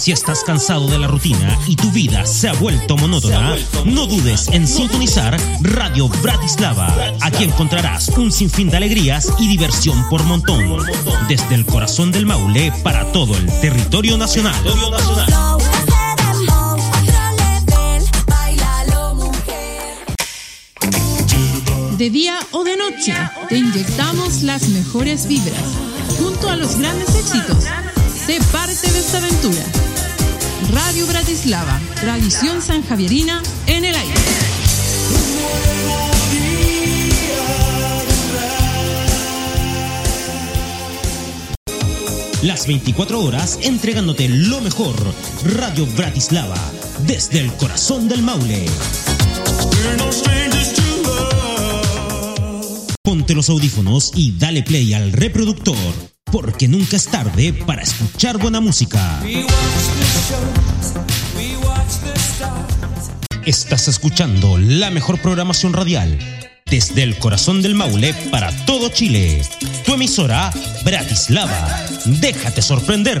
Si estás cansado de la rutina y tu vida se ha vuelto monótona, no dudes en sintonizar Radio Bratislava. Aquí encontrarás un sinfín de alegrías y diversión por montón. Desde el corazón del Maule para todo el territorio nacional. De día o de noche, te inyectamos las mejores vibras. Junto a los grandes éxitos, sé parte de esta aventura. Radio Bratislava, tradición sanjavierina en el aire. Las 24 horas entregándote lo mejor. Radio Bratislava, desde el corazón del Maule. Ponte los audífonos y dale play al reproductor, porque nunca es tarde para escuchar buena música. Estás escuchando la mejor programación radial desde el corazón del Maule para todo Chile. Tu emisora, Bratislava. Déjate sorprender.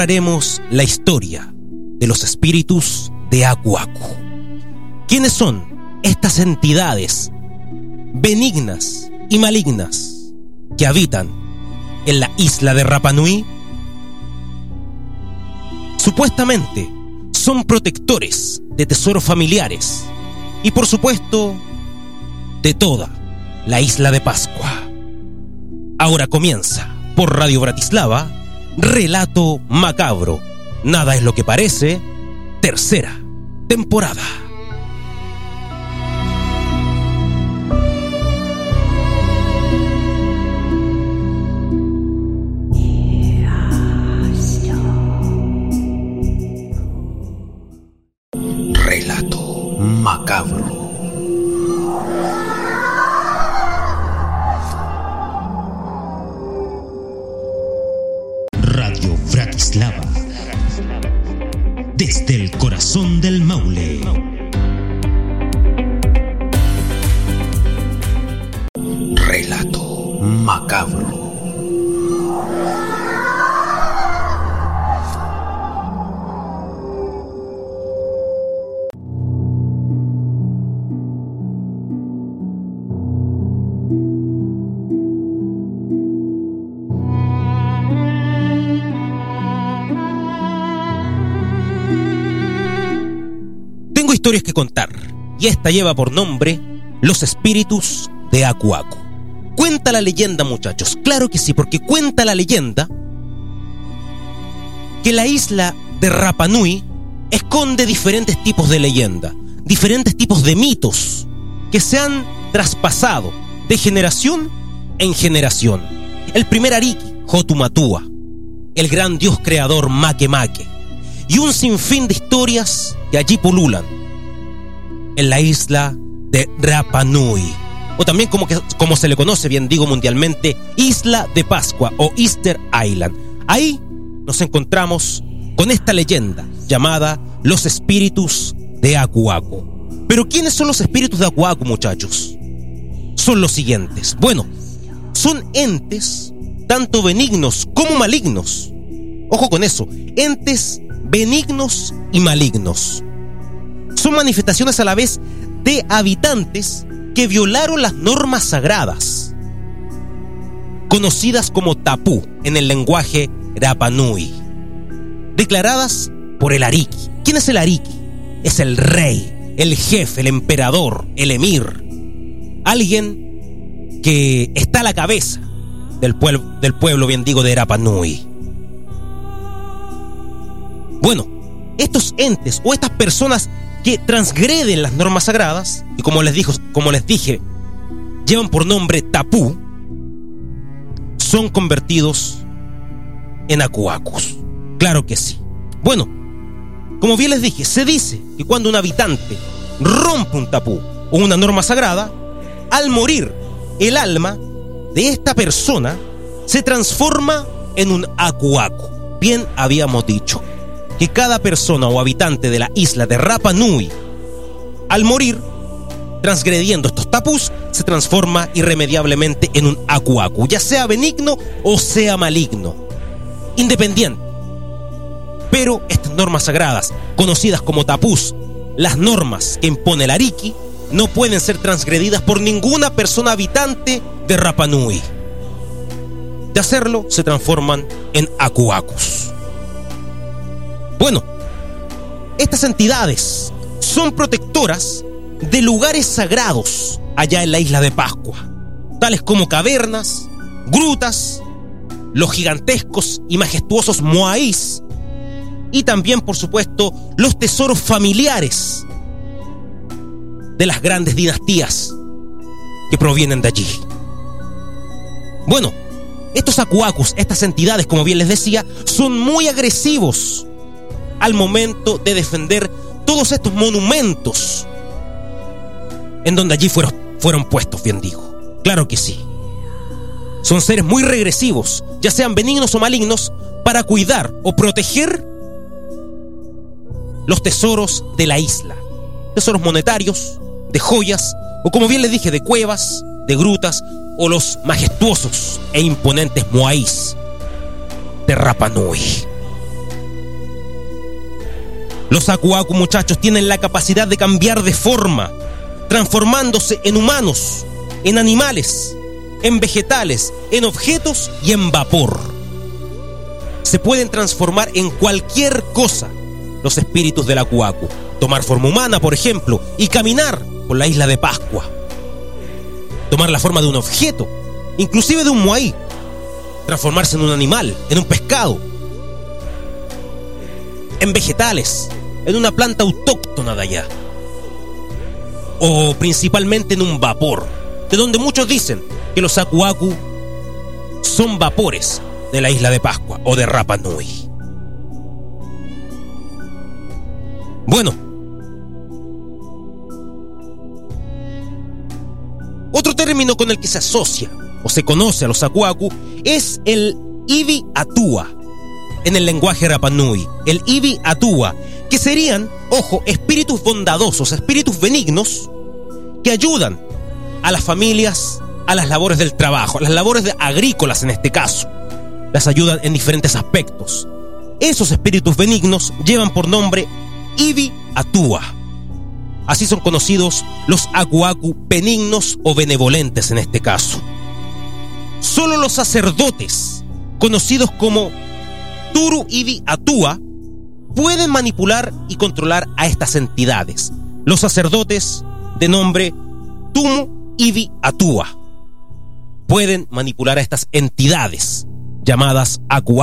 La historia de los espíritus de Acuacu. ¿Quiénes son estas entidades benignas y malignas que habitan en la isla de Rapanui? Supuestamente son protectores de tesoros familiares y por supuesto de toda la isla de Pascua. Ahora comienza por Radio Bratislava, Relato Macabro. Nada es lo que parece, tercera temporada. Historias que contar y esta lleva por nombre Los espíritus de Acuacu. Cuenta la leyenda, muchachos. Claro que sí, porque cuenta la leyenda que la isla de Rapanui esconde diferentes tipos de leyenda, diferentes tipos de mitos que se han traspasado de generación en generación. El primer Ariki, Hotumatua, el gran dios creador Make Make, y un sinfín de historias que allí pululan en la isla de Rapanui, o también como, que, como se le conoce bien digo mundialmente, Isla de Pascua o Easter Island. Ahí nos encontramos con esta leyenda llamada Los Espíritus de Acuaco. Pero ¿quiénes son los espíritus de Acuaco, muchachos? Son los siguientes. Bueno, son entes tanto benignos como malignos. Ojo con eso, entes benignos y malignos. Son manifestaciones a la vez de habitantes que violaron las normas sagradas, conocidas como tapú en el lenguaje Rapanui, declaradas por el Ariki. ¿Quién es el Ariki? Es el rey, el jefe, el emperador, el emir alguien que está a la cabeza del, pueblo, del pueblo, bien digo, de Rapa Nui. Bueno, estos entes o estas personas que transgreden las normas sagradas, y como les, dijo, como les dije, llevan por nombre Tapú, son convertidos en acuacus. Claro que sí. Bueno, como bien les dije, se dice que cuando un habitante rompe un tapú o una norma sagrada, al morir el alma de esta persona se transforma en un acuacu. Bien habíamos dicho que cada persona o habitante de la isla de Rapa Nui, al morir, transgrediendo estos tapús, se transforma irremediablemente en un acuacu, ya sea benigno o sea maligno, independiente. Pero estas normas sagradas, conocidas como tapús, las normas que impone el Ariki, no pueden ser transgredidas por ninguna persona habitante de Rapa Nui. De hacerlo, se transforman en acuacus. Bueno, estas entidades son protectoras de lugares sagrados allá en la isla de Pascua, tales como cavernas, grutas, los gigantescos y majestuosos moaís y también, por supuesto, los tesoros familiares de las grandes dinastías que provienen de allí. Bueno, estos acuacus, estas entidades, como bien les decía, son muy agresivos al momento de defender todos estos monumentos en donde allí fueron, fueron puestos, bien digo. Claro que sí. Son seres muy regresivos, ya sean benignos o malignos, para cuidar o proteger los tesoros de la isla. Tesoros monetarios, de joyas, o como bien les dije, de cuevas, de grutas, o los majestuosos e imponentes moáis de Rapa Nui. Los Akuaku, muchachos, tienen la capacidad de cambiar de forma, transformándose en humanos, en animales, en vegetales, en objetos y en vapor. Se pueden transformar en cualquier cosa los espíritus del Akuaku. Tomar forma humana, por ejemplo, y caminar por la isla de Pascua. Tomar la forma de un objeto, inclusive de un moai. Transformarse en un animal, en un pescado, en vegetales, en una planta autóctona de allá. O principalmente en un vapor, de donde muchos dicen que los Akuaku son vapores de la isla de Pascua o de Rapa Nui. Bueno, otro término con el que se asocia o se conoce a los Akuaku es el Ibi Atua en el lenguaje Rapanui. El Ibi Atua que serían, ojo, espíritus bondadosos, espíritus benignos, que ayudan a las familias a las labores del trabajo, a las labores agrícolas en este caso. Las ayudan en diferentes aspectos. Esos espíritus benignos llevan por nombre Ibi Atua. Así son conocidos los Akuaku benignos o benevolentes en este caso. Solo los sacerdotes, conocidos como Turu Ibi Atua, pueden manipular y controlar a estas entidades. Los sacerdotes de nombre Tumu Ibi Atua pueden manipular a estas entidades llamadas Aku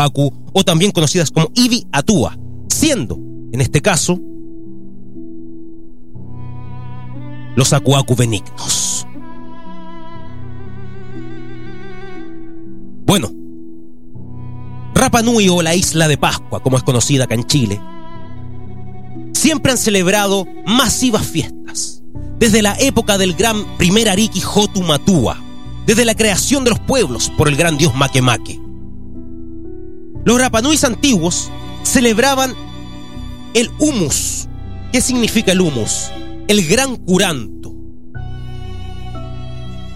o también conocidas como Ibi Atua, siendo, en este caso, los Aku benignos. Bueno, Rapa Nui o la isla de Pascua, como es conocida acá en Chile, siempre han celebrado masivas fiestas, desde la época del gran primer Ariki Jotu Matua, desde la creación de los pueblos por el gran dios Makemake. Los Rapanuis antiguos celebraban el humus. ¿Qué significa el humus? El gran curanto.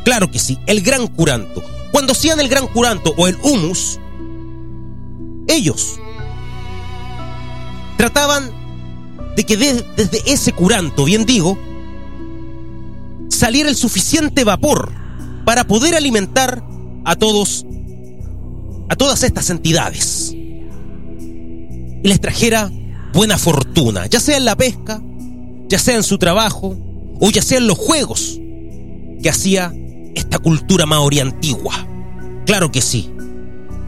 Claro que sí, el gran curanto. Cuando hacían el gran curanto o el humus, ellos trataban de que desde ese curanto, bien digo, saliera el suficiente vapor para poder alimentar a todos, a todas estas entidades. Y les trajera buena fortuna, ya sea en la pesca, ya sea en su trabajo, o ya sea en los juegos que hacía esta cultura maori antigua. Claro que sí.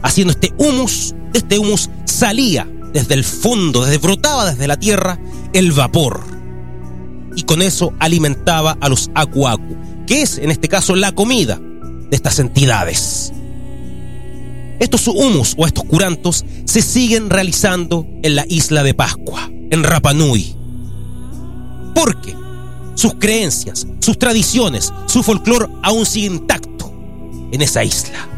Haciendo este humus, este humus salía desde el fondo, desde brotaba desde la tierra el vapor. Y con eso alimentaba a los aku, que es en este caso la comida de estas entidades. Estos humus o estos curantos se siguen realizando en la isla de Pascua, en Rapa Nui. Porque sus creencias, sus tradiciones, su folclore aún sigue intacto en esa isla.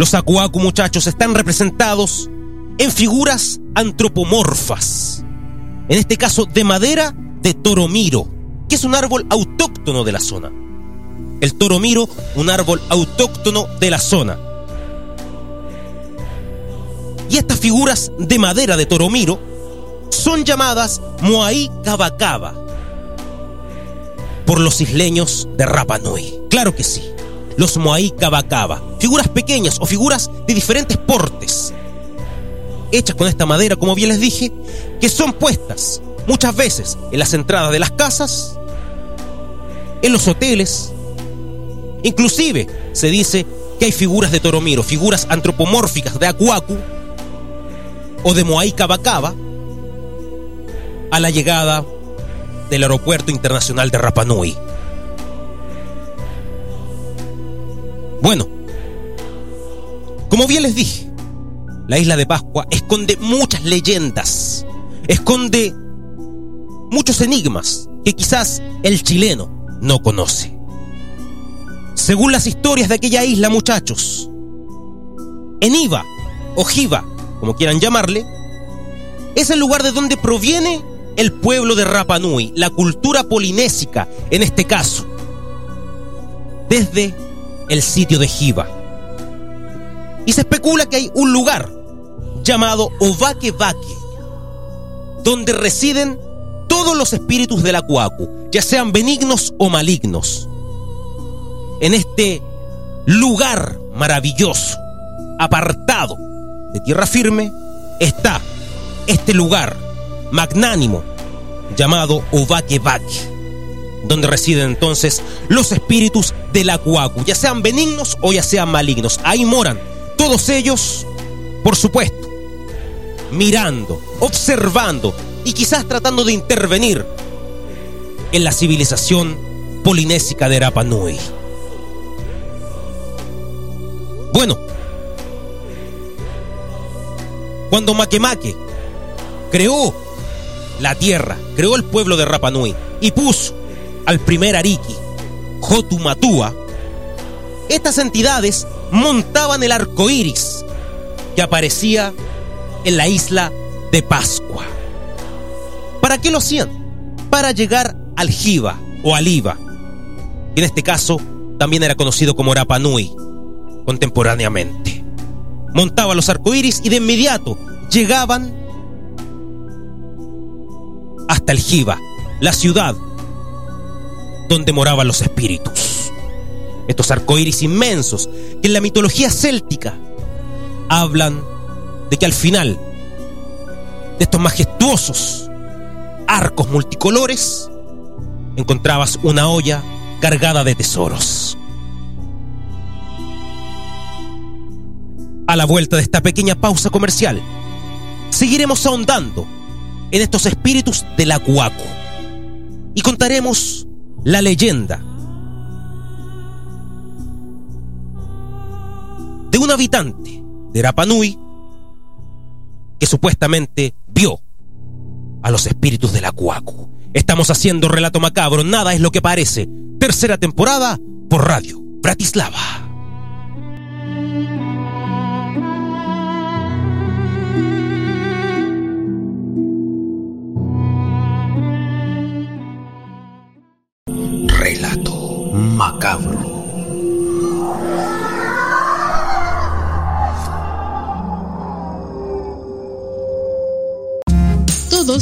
Los acuacu muchachos están representados en figuras antropomorfas. En este caso de madera de toromiro, que es un árbol autóctono de la zona. El toromiro, un árbol autóctono de la zona. Y estas figuras de madera de toromiro son llamadas Moai Kabakaba por los isleños de Rapa Nui. Claro que sí, los Moai Kabakaba, figuras pequeñas o figuras de diferentes portes, hechas con esta madera, como bien les dije, que son puestas muchas veces en las entradas de las casas, en los hoteles, inclusive se dice que hay figuras de Toromiro, figuras antropomórficas de Akuaku o de Moai Kabakaba, a la llegada del aeropuerto internacional de Rapa Bueno, como bien les dije, la isla de Pascua esconde muchas leyendas, esconde muchos enigmas que quizás el chileno no conoce. Según las historias de aquella isla, muchachos, Eniva o Jiva, como quieran llamarle, es el lugar de donde proviene el pueblo de Rapa Nui, la cultura polinésica en este caso, desde el sitio de Jiva. Y se especula que hay un lugar llamado Ovake Vake, donde residen todos los espíritus del Acuacu, ya sean benignos o malignos. En este lugar maravilloso, apartado de tierra firme, está este lugar magnánimo llamado Ovake Vake, donde residen entonces los espíritus del Acuacu, ya sean benignos o ya sean malignos. Ahí moran todos ellos, por supuesto, mirando, observando y quizás tratando de intervenir en la civilización polinésica de Rapa Nui. Bueno, cuando Makemake creó la tierra, creó el pueblo de Rapa Nui y puso al primer Ariki, Jotumatua, estas entidades montaban el arco iris que aparecía en la isla de Pascua. ¿Para qué lo hacían? Para llegar al Jiva o Aliva, que en este caso también era conocido como Rapa Nui contemporáneamente. Montaban los arcoíris y de inmediato llegaban hasta el Jiva, la ciudad donde moraban los espíritus. Estos arcoíris inmensos que en la mitología céltica hablan de que al final de estos majestuosos arcos multicolores encontrabas una olla cargada de tesoros. A la vuelta de esta pequeña pausa comercial, seguiremos ahondando en estos espíritus del Acuaco y contaremos la leyenda de un habitante de Rapanui que supuestamente vio a los espíritus del Acuaco. Estamos haciendo relato macabro, nada es lo que parece. Tercera temporada por Radio Bratislava.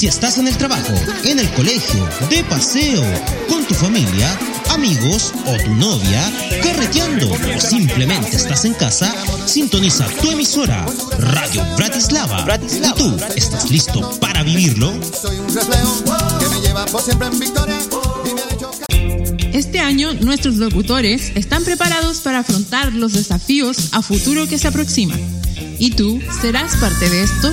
Si estás en el trabajo, en el colegio, de paseo, con tu familia, amigos o tu novia, carreteando o simplemente estás en casa, sintoniza tu emisora Radio Bratislava. ¿Y tú estás listo para vivirlo? Este año nuestros locutores están preparados para afrontar los desafíos a futuro que se aproximan. ¿Y tú serás parte de esto?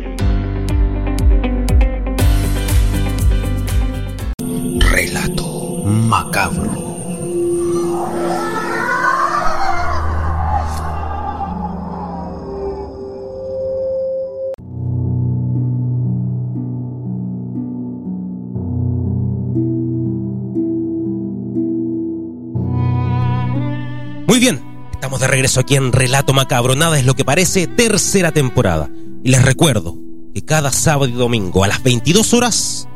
Estamos de regreso aquí en Relato Macabro. Nada es lo que parece, tercera temporada. Y les recuerdo que cada sábado y domingo a las 22 horas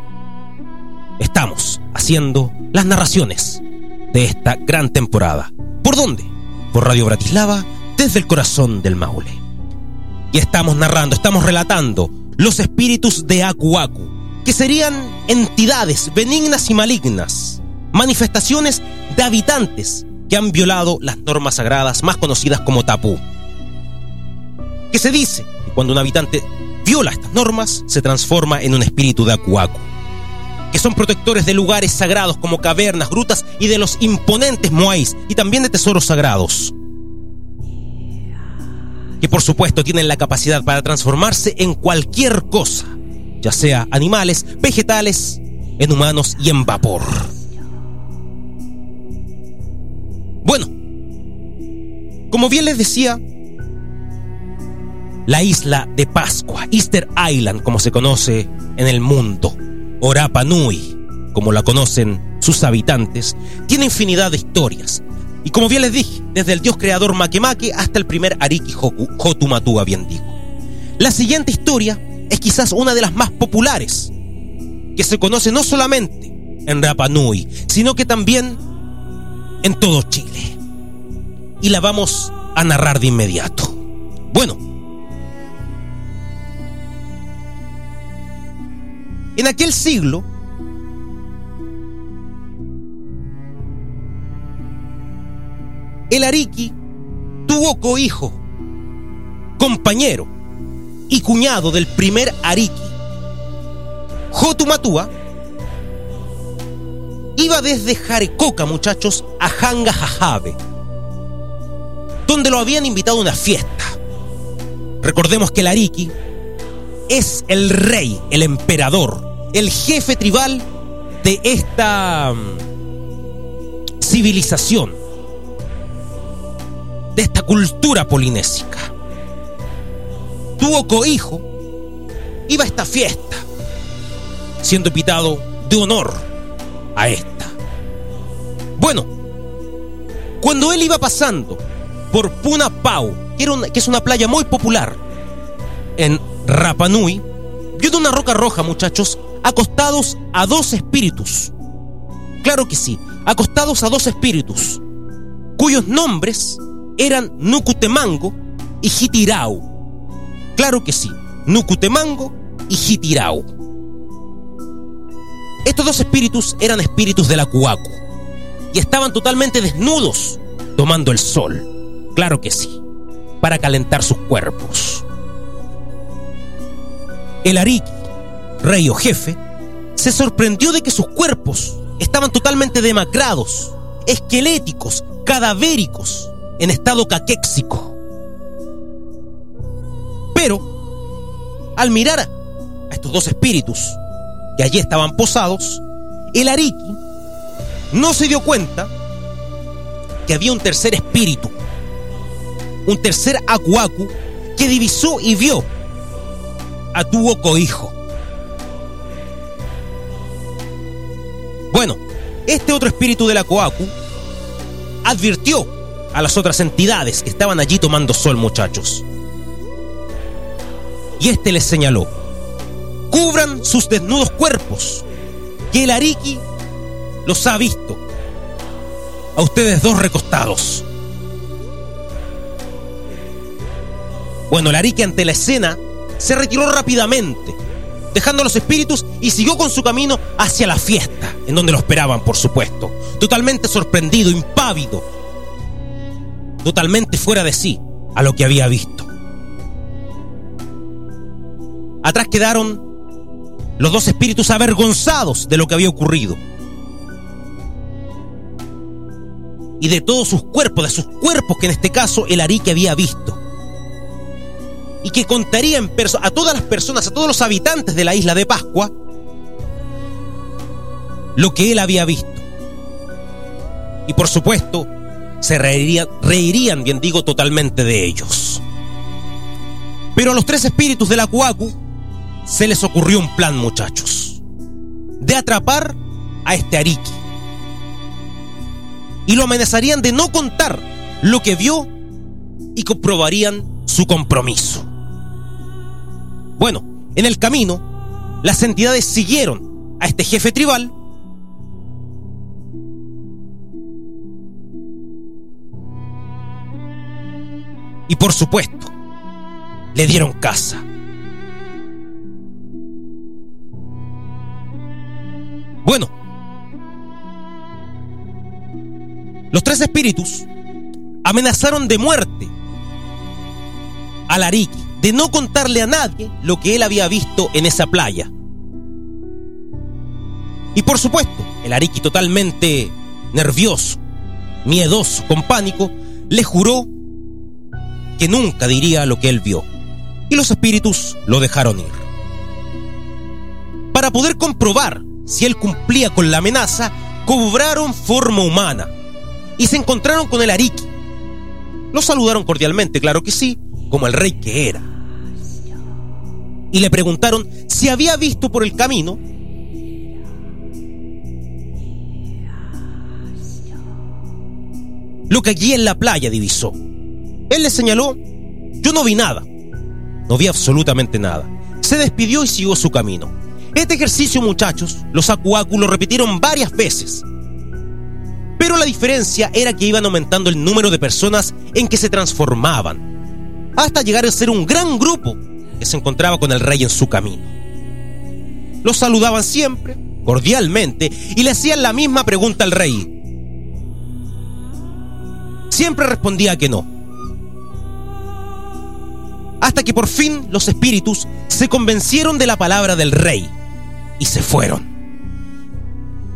estamos haciendo las narraciones de esta gran temporada. ¿Por dónde? Por Radio Bratislava, desde el corazón del Maule. Y estamos narrando, estamos relatando los espíritus de Aku Aku, que serían entidades benignas y malignas, manifestaciones de habitantes que han violado las normas sagradas más conocidas como tapú. Que se dice que cuando un habitante viola estas normas, se transforma en un espíritu de Aku que son protectores de lugares sagrados como cavernas, grutas y de los imponentes moais y también de tesoros sagrados. Que por supuesto tienen la capacidad para transformarse en cualquier cosa, ya sea animales, vegetales, en humanos y en vapor. Bueno, como bien les decía, la isla de Pascua, Easter Island como se conoce en el mundo, o Rapa Nui, como la conocen sus habitantes, tiene infinidad de historias. Y como bien les dije, desde el dios creador Makemake hasta el primer Ariki Hoku, Hotumatua, bien digo. La siguiente historia es quizás una de las más populares, que se conoce no solamente en Rapa Nui, sino que también en todo Chile. Y la vamos a narrar de inmediato. Bueno, En aquel siglo, el Ariki tuvo cohijo, compañero y cuñado del primer Ariki. Jotumatua iba desde Jarecoca, muchachos, a Hanga Jajabe, donde lo habían invitado a una fiesta. Recordemos que el Ariki es el rey, el emperador, el jefe tribal de esta mm, civilización, de esta cultura polinésica. Tuvo cohijo, iba a esta fiesta, siendo invitado de honor a esta. Bueno, cuando él iba pasando por Puna Pau, que, es una playa muy popular en Rapa Nui, vio de una roca roja, muchachos, acostados a dos espíritus. Claro que sí, acostados a dos espíritus, cuyos nombres eran Nucutemango y Hitirau. Claro que sí, Nucutemango y Hitirau. Estos dos espíritus eran espíritus de la Cuacu y estaban totalmente desnudos, tomando el sol. Claro que sí, para calentar sus cuerpos. El Ariki, rey o jefe, se sorprendió de que sus cuerpos estaban totalmente demacrados, esqueléticos, cadavéricos, en estado caquéxico. Pero, al mirar a estos dos espíritus que allí estaban posados, el Ariki no se dio cuenta que había un tercer espíritu, un tercer Akuaku que divisó y vio a tu hijo. Bueno, Este otro espíritu de la advirtió a las otras entidades que estaban allí tomando sol, muchachos. Y este les señaló, cubran sus desnudos cuerpos, que el Ariki los ha visto. A ustedes dos recostados. Bueno, el Ariki ante la escena se retiró rápidamente, dejando a los espíritus y siguió con su camino hacia la fiesta, en donde lo esperaban, por supuesto, totalmente sorprendido, impávido, totalmente fuera de sí a lo que había visto. Atrás quedaron los dos espíritus avergonzados de lo que había ocurrido. Y de todos sus cuerpos, de sus cuerpos que en este caso el Arique había visto y que contaría a todas las personas, a todos los habitantes de la isla de Pascua, lo que él había visto. Y por supuesto, se reirían, reirían, bien digo, totalmente de ellos. Pero a los tres espíritus de la Cuacu se les ocurrió un plan, muchachos, de atrapar a este Ariki. Y lo amenazarían de no contar lo que vio y comprobarían su compromiso. Bueno, en el camino, las entidades siguieron a este jefe tribal y por supuesto, le dieron casa. Bueno, los tres espíritus amenazaron de muerte al Ariki de no contarle a nadie lo que él había visto en esa playa. Y por supuesto, el Ariki totalmente nervioso, miedoso, con pánico, le juró que nunca diría lo que él vio. Y los espíritus lo dejaron ir. Para poder comprobar si él cumplía con la amenaza, cobraron forma humana y se encontraron con el Ariki. Lo saludaron cordialmente, claro que sí, como el rey que era y le preguntaron si había visto por el camino lo que allí en la playa divisó. Él le señaló, yo no vi nada, no vi absolutamente nada. Se despidió y siguió su camino. Este ejercicio, muchachos, los acuáculos lo repitieron varias veces. Pero la diferencia era que iban aumentando el número de personas en que se transformaban, hasta llegar a ser un gran grupo que se encontraba con el rey en su camino. Lo saludaban siempre, cordialmente, y le hacían la misma pregunta al rey. Siempre respondía que no. Hasta que por fin los espíritus se convencieron de la palabra del rey y se fueron.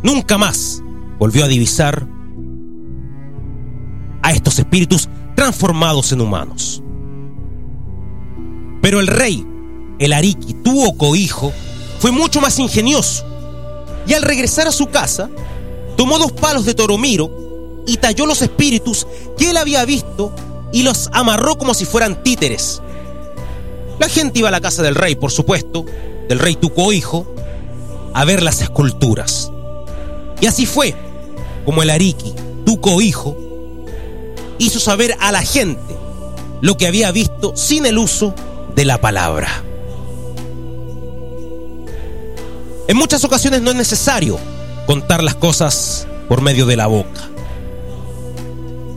Nunca más volvió a divisar a estos espíritus transformados en humanos. Pero el rey, el Ariki, tuvo cohijo, fue mucho más ingenioso. Y al regresar a su casa, tomó dos palos de toromiro y talló los espíritus que él había visto y los amarró como si fueran títeres. La gente iba a la casa del rey, por supuesto, del rey tu cohijo, a ver las esculturas. Y así fue como el Ariki, tu cohijo, hizo saber a la gente lo que había visto sin el uso de la palabra. En muchas ocasiones no es necesario contar las cosas por medio de la boca,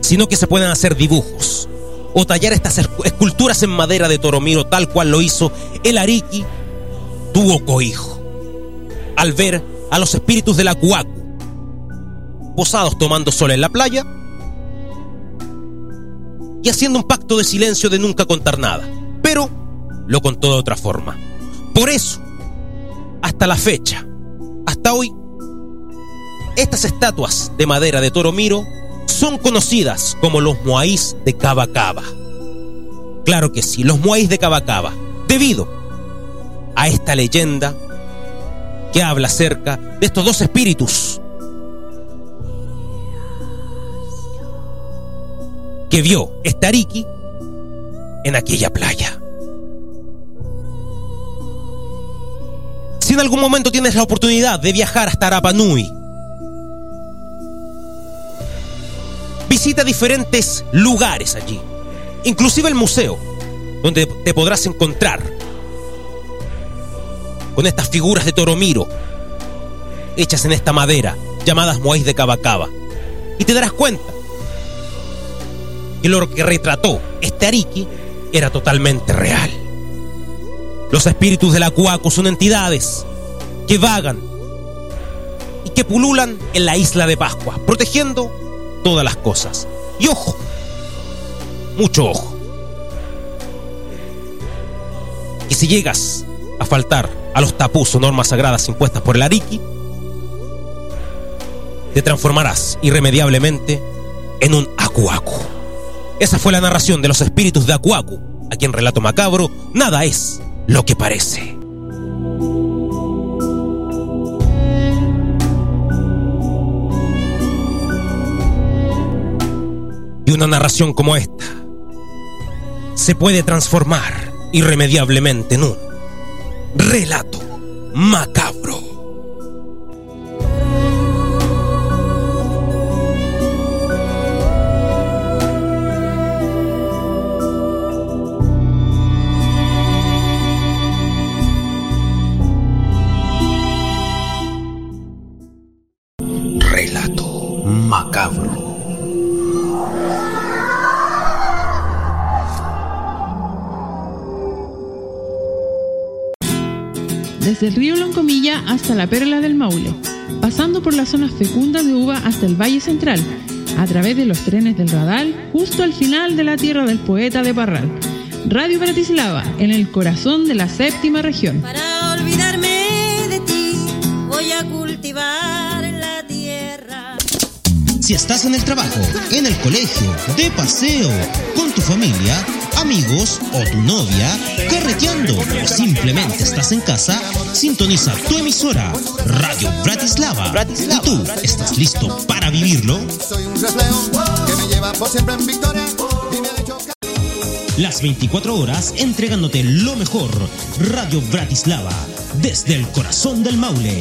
sino que se pueden hacer dibujos o tallar estas esculturas en madera de Toromiro tal cual lo hizo el Ariki tuvo cohijo al ver a los espíritus de la Cuacu posados tomando sol en la playa y haciendo un pacto de silencio de nunca contar nada. Pero lo contó de otra forma. Por eso, hasta la fecha, hasta hoy, estas estatuas de madera de Toromiro son conocidas como los Moáis de Cabacaba. Claro que sí, los Moáis de Cabacaba, debido a esta leyenda que habla acerca de estos dos espíritus que vio Stariki en aquella playa. Si en algún momento tienes la oportunidad de viajar hasta Arapa Nui Visita diferentes lugares allí, inclusive el museo, donde te podrás encontrar con estas figuras de Toromiro, hechas en esta madera, llamadas Moais de Cabacaba. Y te darás cuenta que lo que retrató este Ariki era totalmente real. Los espíritus del Acuaco son entidades que vagan y que pululan en la isla de Pascua, protegiendo todas las cosas. Y ojo, mucho ojo. Y si llegas a faltar a los tapus o normas sagradas impuestas por el Ariki, te transformarás irremediablemente en un Akuaku. Esa fue la narración de los espíritus de Akuaku, a quien relato macabro, nada es lo que parece. Y una narración como esta se puede transformar irremediablemente en un relato macabro. Desde el río Loncomilla hasta la Perla del Maule, pasando por las zonas fecundas de uva hasta el Valle Central, a través de los trenes del Radal, justo al final de la tierra del poeta de Parral. Radio Bratislava, en el corazón de la séptima región. Para olvidarme de ti, voy a cultivar la tierra. Si estás en el trabajo, en el colegio, de paseo, con tu familia, amigos o tu novia, carreteando o simplemente estás en casa, sintoniza tu emisora Radio Bratislava. ¿Y tú estás listo para vivirlo? Soy un reflejo que me lleva por siempre en victoria y me ha hecho ca- Las 24 horas entregándote lo mejor. Radio Bratislava, desde el corazón del Maule.